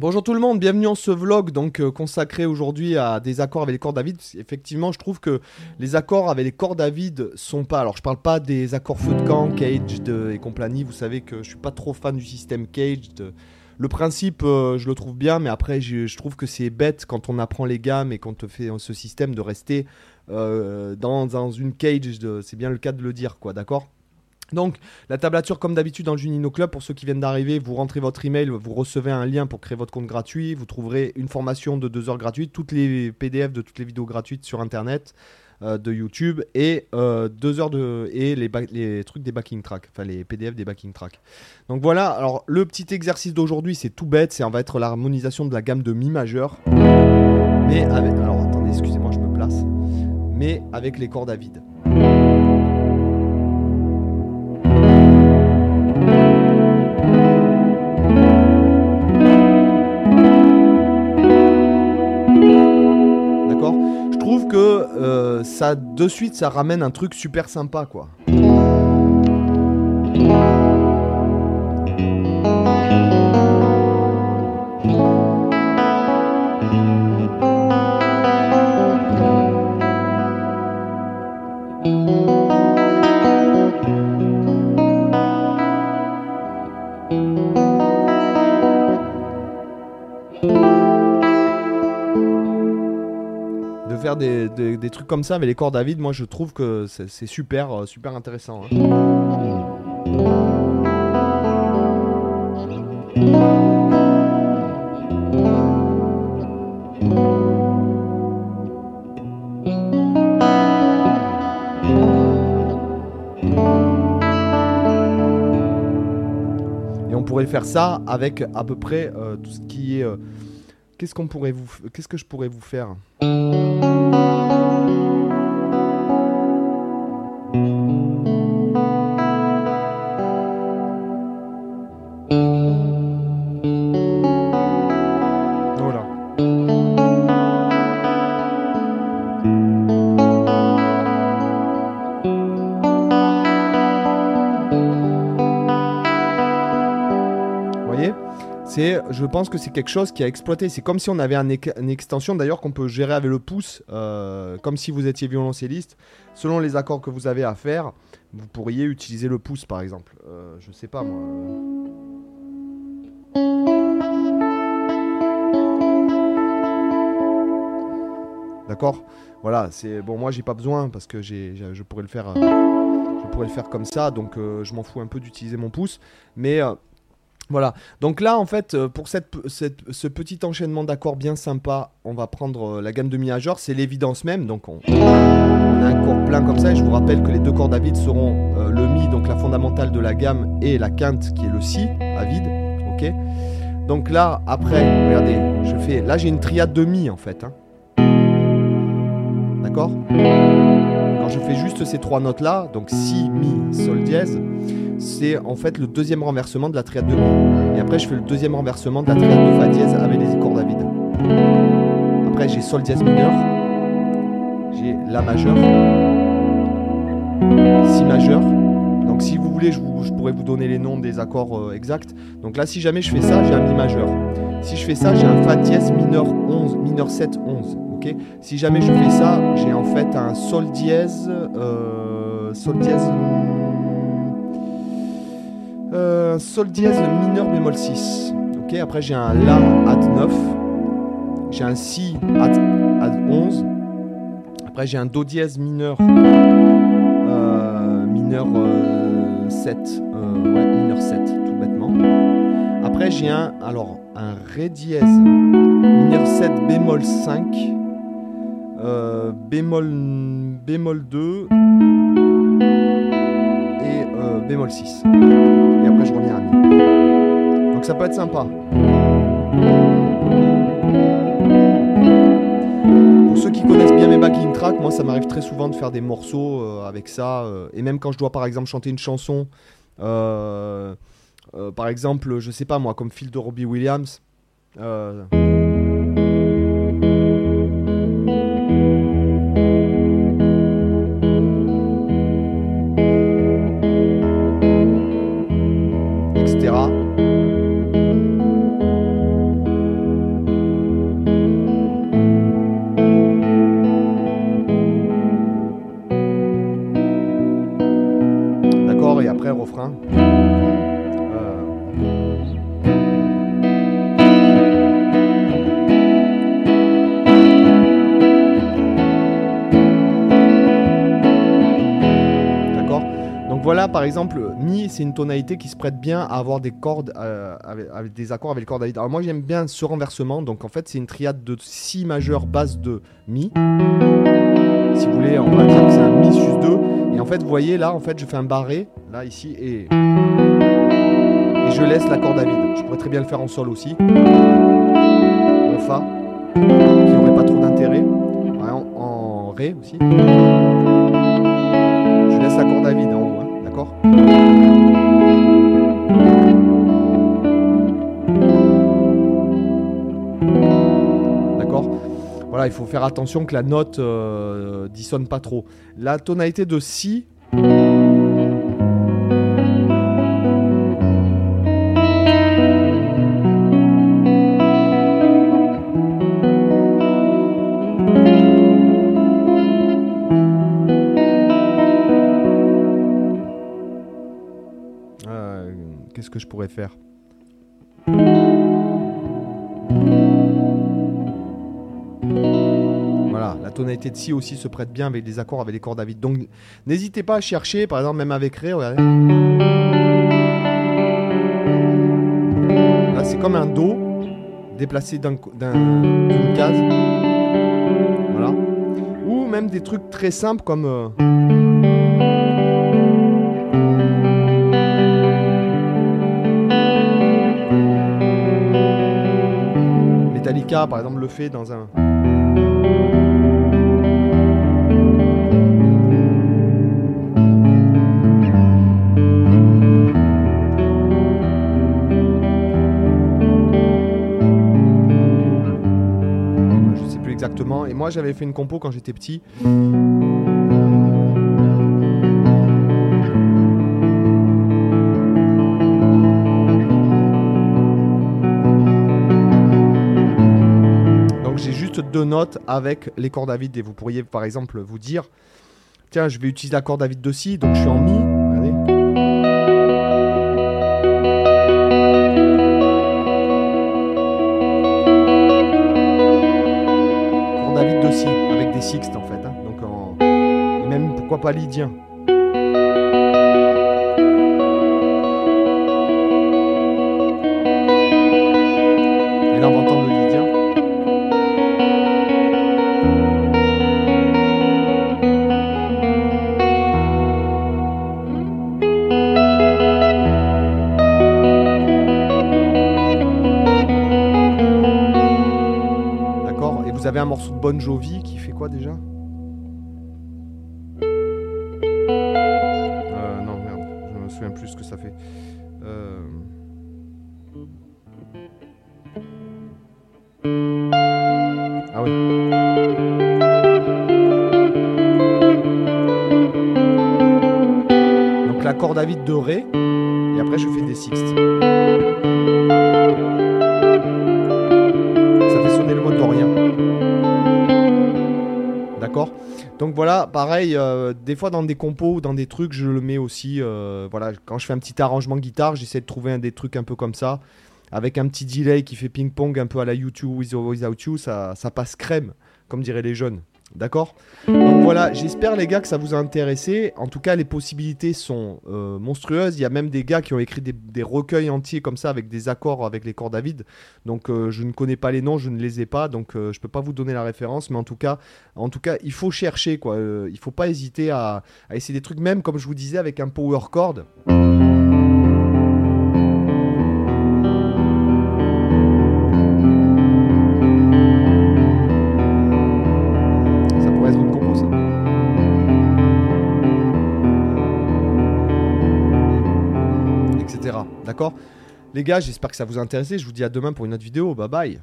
Bonjour tout le monde, bienvenue en ce vlog donc euh, consacré aujourd'hui à des accords avec les cordes à vide. Effectivement, je trouve que les accords avec les cordes à vide sont pas. Alors, je parle pas des accords feu de camp, caged et compagnie. Vous savez que je suis pas trop fan du système caged. Le principe, euh, je le trouve bien, mais après, je, trouve que c'est bête quand on apprend les gammes et quand on fait ce système de rester euh, dans, une cage. C'est bien le cas de le dire, quoi, d'accord? Donc, la tablature, comme d'habitude dans le Junino Club, pour ceux qui viennent d'arriver, vous rentrez votre email, vous recevez un lien pour créer votre compte gratuit, vous trouverez une formation de 2 heures gratuite, toutes les PDF de toutes les vidéos gratuites sur Internet, euh, de YouTube, et 2 heures de et les, trucs des backing tracks, enfin les PDF des backing tracks. Donc voilà, alors le petit exercice d'aujourd'hui, c'est tout bête, c'est on va être l'harmonisation de la gamme de mi majeur, mais mais avec les cordes à vide. Ça, de suite, ça ramène un truc super sympa, quoi. Faire des, des- trucs comme ça avec les cordes à vide, moi je trouve que c'est super, euh, super intéressant. hein. Et on pourrait faire ça avec à peu près euh, tout ce qui est. euh, Qu'est-ce qu'on pourrait vous, qu'est-ce que je pourrais vous faire? C'est, je pense que c'est quelque chose qui a exploité. C'est comme si on avait un une extension d'ailleurs qu'on peut gérer avec le pouce, euh, comme si vous étiez violoncelliste. Selon les accords que vous avez à faire, vous pourriez utiliser le pouce par exemple. Euh, je sais pas moi. D'accord? Voilà, c'est bon. Moi, j'ai pas besoin parce que j'ai, je pourrais le faire. euh, je pourrais le faire comme ça, donc euh, je m'en fous un peu d'utiliser mon pouce. Mais voilà. Donc là, en fait, euh, pour cette, ce petit enchaînement d'accords bien sympa, on va prendre euh, la gamme de mi majeur. C'est l'évidence même. Donc on, on a un accord plein comme ça. Et je vous rappelle que les deux cordes à vide seront euh, le mi, donc la fondamentale de la gamme, et la quinte qui est le si à vide. Ok. Donc là, après, regardez, je fais. Là, j'ai une triade de mi en fait. hein. D'accord? Quand je fais juste ces trois notes là, donc si, mi, sol dièse, c'est en fait le deuxième renversement de la triade de mi. Et après, je fais le deuxième renversement de la triade de fa dièse avec les cordes à vide. Après, j'ai sol dièse mineur, j'ai la majeur, si majeur. Donc, si vous voulez, je, vous- pourrais vous donner les noms des accords euh, exacts. Donc là, si jamais je fais ça, j'ai un mi majeur. Si je fais ça, j'ai un fa dièse mineur 11, mineur 7, 11. Ok? Si jamais je fais ça, j'ai en fait un sol dièse, euh, sol dièse, euh, sol dièse mineur bémol 6. Ok, après j'ai un la at 9, j'ai un si at, at 11. Après j'ai un do dièse mineur, euh, mineur euh, 7, euh, ouais mineur 7 tout bêtement. Après j'ai un, alors un ré dièse mineur 7 bémol 5 euh, bémol, bémol 2 et bémol 6. Donc ça peut être sympa. Pour ceux qui connaissent bien mes backing tracks, moi ça m'arrive très souvent de faire des morceaux euh, avec ça. euh, et même quand je dois par exemple chanter une chanson, euh, par exemple, je sais pas moi, comme Phil de Robbie Williams. Par exemple, Mi, c'est une tonalité qui se prête bien à avoir des cordes, euh, avec, des accords avec les cordes David. Alors moi, j'aime bien ce renversement. Donc en fait, c'est une triade de Si majeur, basse de Mi. Si vous voulez, on va dire que c'est un Mi sus 2. Et en fait, vous voyez là, en fait, je fais un barré, là, ici, et, et je laisse l'accord David. Je pourrais très bien le faire en sol aussi. En Fa, qui n'aurait pas trop d'intérêt. En Ré aussi. Il faut faire attention que la note euh, dissonne pas trop. La tonalité de Si. Euh, Qu'est-ce que je pourrais faire? Tonalité de Si aussi se prête bien avec des accords avec les cordes à vide. Donc n'hésitez pas à chercher, par exemple même avec Ré, regardez. Là c'est comme un Do déplacé d'un- d'un- d'une case. Voilà. Ou même des trucs très simples comme... euh, Metallica, par exemple, le fait dans un. Et moi, j'avais fait une compo quand j'étais petit. Donc j'ai juste deux notes avec les cordes à vide et vous pourriez par exemple vous dire tiens je vais utiliser la corde à vide de si donc je suis en mi pas lydien. Et entendre le lydien. D'accord? Et vous avez un morceau de Bon Jovi qui fait quoi déjà? Souviens plus ce que ça fait. Euh... Ah oui. Donc la corde à vide de Ré, et après je fais des sixtes. Donc voilà, pareil, euh, des fois dans des compos ou dans des trucs, je le mets aussi. euh, voilà, quand je fais un petit arrangement guitare, j'essaie de trouver un des trucs un peu comme ça. Avec un petit delay qui fait ping-pong un peu à la YouTube with or without you, ça, ça passe crème, comme diraient les jeunes. D'accord Donc voilà, j'espère les gars que ça vous a intéressé. En tout cas, les possibilités sont euh, monstrueuses. Il y a même des gars qui ont écrit des, recueils entiers comme ça avec des accords avec les cordes à vide. Donc euh, je ne connais pas les noms, je ne les ai pas, donc euh, je peux pas vous donner la référence. Mais en tout cas, en tout cas, il faut chercher quoi. Euh, il faut pas hésiter à, à essayer des trucs, même comme je vous disais avec un power chord. Les gars, j'espère que ça vous a intéressé. Je vous dis à demain pour une autre vidéo. Bye bye.